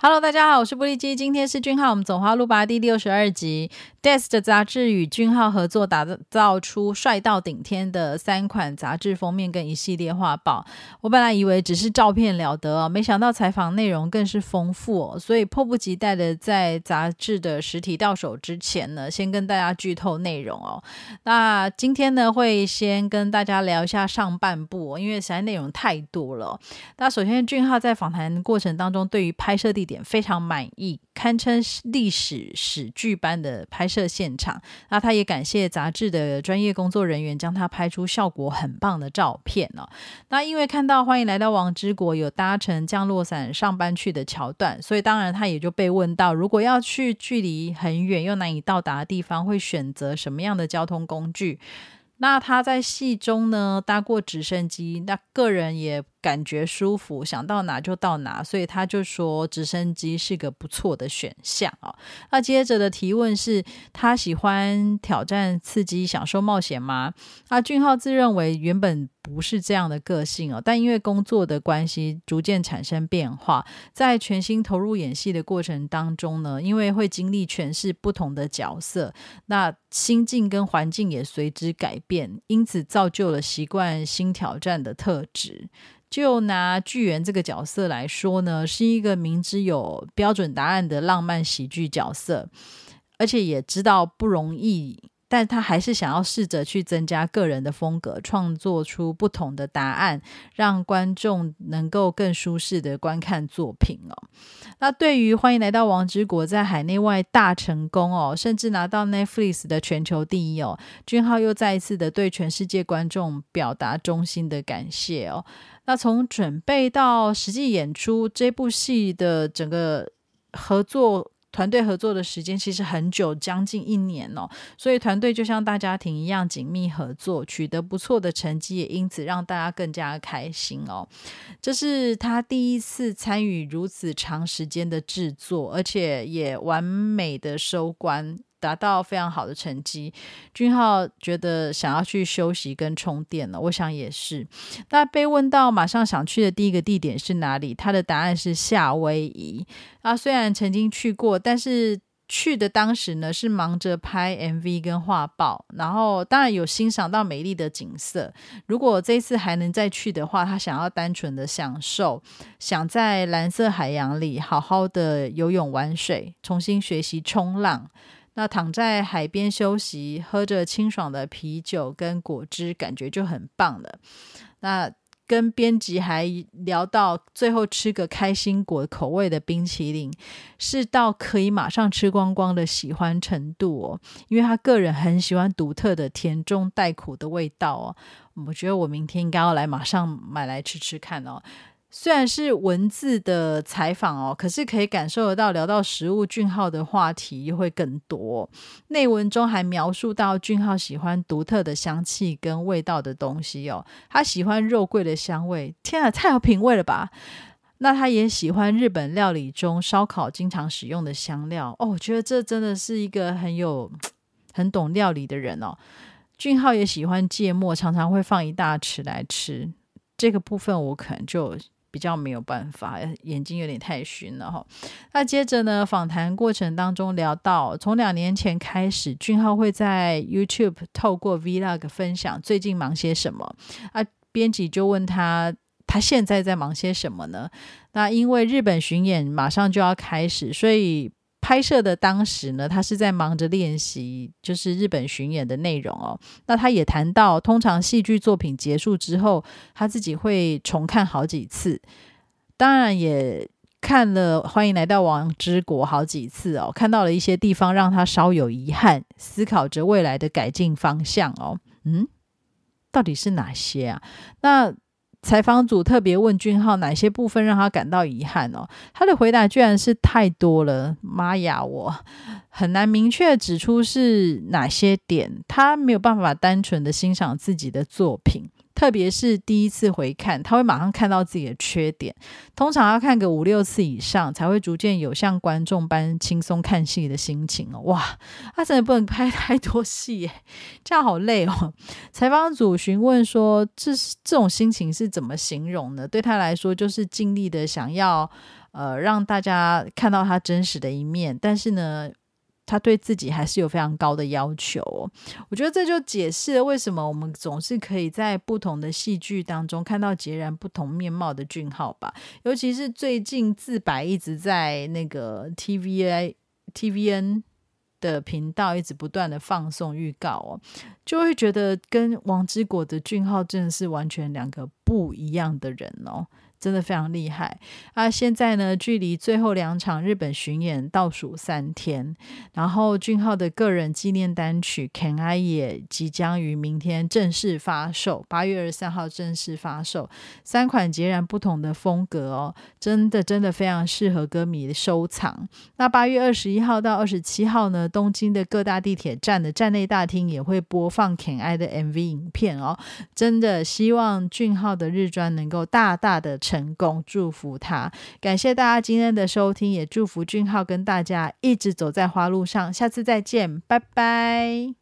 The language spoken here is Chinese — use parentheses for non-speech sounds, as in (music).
Hello，大家好，我是布利基，今天是俊浩，我们走花路吧第六十二集。Desk 的杂志与俊浩合作，打造出帅到顶天的三款杂志封面跟一系列画报。我本来以为只是照片了得哦，没想到采访内容更是丰富哦，所以迫不及待的在杂志的实体到手之前呢，先跟大家剧透内容哦。那今天呢，会先跟大家聊一下上半部，因为实在内容太多了。那首先，俊浩在访谈过程当中，对于拍摄地点非常满意，堪称历史史剧般的拍摄现场。那他也感谢杂志的专业工作人员，将他拍出效果很棒的照片哦。那因为看到欢迎来到王之国有搭乘降落伞上班去的桥段，所以当然他也就被问到，如果要去距离很远又难以到达的地方，会选择什么样的交通工具？那他在戏中呢搭过直升机，那个人也感觉舒服，想到哪就到哪，所以他就说直升机是个不错的选项啊。那接着的提问是他喜欢挑战、刺激、享受冒险吗？那俊浩自认为原本。不是这样的个性哦，但因为工作的关系，逐渐产生变化。在全心投入演戏的过程当中呢，因为会经历诠释不同的角色，那心境跟环境也随之改变，因此造就了习惯新挑战的特质。就拿巨源这个角色来说呢，是一个明知有标准答案的浪漫喜剧角色，而且也知道不容易。但他还是想要试着去增加个人的风格，创作出不同的答案，让观众能够更舒适的观看作品哦。那对于欢迎来到王之国在海内外大成功哦，甚至拿到 Netflix 的全球第一哦，俊浩又再一次的对全世界观众表达衷心的感谢哦。那从准备到实际演出这部戏的整个合作。团队合作的时间其实很久，将近一年哦，所以团队就像大家庭一样紧密合作，取得不错的成绩，也因此让大家更加开心哦。这是他第一次参与如此长时间的制作，而且也完美的收官。达到非常好的成绩，俊浩觉得想要去休息跟充电了。我想也是。那被问到马上想去的第一个地点是哪里，他的答案是夏威夷。啊，虽然曾经去过，但是去的当时呢是忙着拍 MV 跟画报，然后当然有欣赏到美丽的景色。如果这次还能再去的话，他想要单纯的享受，想在蓝色海洋里好好的游泳玩水，重新学习冲浪。那躺在海边休息，喝着清爽的啤酒跟果汁，感觉就很棒了。那跟编辑还聊到，最后吃个开心果口味的冰淇淋，是到可以马上吃光光的喜欢程度哦。因为他个人很喜欢独特的甜中带苦的味道哦。我觉得我明天应该要来马上买来吃吃看哦。虽然是文字的采访哦，可是可以感受得到，聊到食物，俊浩的话题会更多。内文中还描述到，俊浩喜欢独特的香气跟味道的东西哦，他喜欢肉桂的香味，天啊，太有品味了吧！那他也喜欢日本料理中烧烤经常使用的香料哦，我觉得这真的是一个很有很懂料理的人哦。俊浩也喜欢芥末，常常会放一大匙来吃。这个部分我可能就。比较没有办法，眼睛有点太熏了哈。那接着呢，访谈过程当中聊到，从两年前开始，俊浩会在 YouTube 透过 Vlog 分享最近忙些什么。啊，编辑就问他，他现在在忙些什么呢？那因为日本巡演马上就要开始，所以。拍摄的当时呢，他是在忙着练习，就是日本巡演的内容哦。那他也谈到，通常戏剧作品结束之后，他自己会重看好几次。当然也看了《欢迎来到王之国》好几次哦，看到了一些地方让他稍有遗憾，思考着未来的改进方向哦。嗯，到底是哪些啊？那？采访组特别问俊浩哪些部分让他感到遗憾哦，他的回答居然是太多了，妈呀，我。很难明确指出是哪些点，他没有办法单纯的欣赏自己的作品，特别是第一次回看，他会马上看到自己的缺点。通常要看个五六次以上，才会逐渐有像观众般轻松看戏的心情哦。哇，他真的不能拍 (laughs) 太多戏耶，这样好累哦。采访组询问说：“这这种心情是怎么形容呢？”对他来说，就是尽力的想要呃让大家看到他真实的一面，但是呢。他对自己还是有非常高的要求，我觉得这就解释了为什么我们总是可以在不同的戏剧当中看到截然不同面貌的俊浩吧。尤其是最近自白一直在那个 T V I T V N 的频道一直不断的放送预告哦，就会觉得跟王之国的俊浩真的是完全两个不一样的人哦。真的非常厉害啊！现在呢，距离最后两场日本巡演倒数三天，然后俊浩的个人纪念单曲《Can I》也即将于明天正式发售，八月二十三号正式发售。三款截然不同的风格哦，真的真的非常适合歌迷收藏。那八月二十一号到二十七号呢，东京的各大地铁站的站内大厅也会播放《Can I》的 MV 影片哦。真的希望俊浩的日专能够大大的。成功，祝福他！感谢大家今天的收听，也祝福俊浩跟大家一直走在花路上。下次再见，拜拜。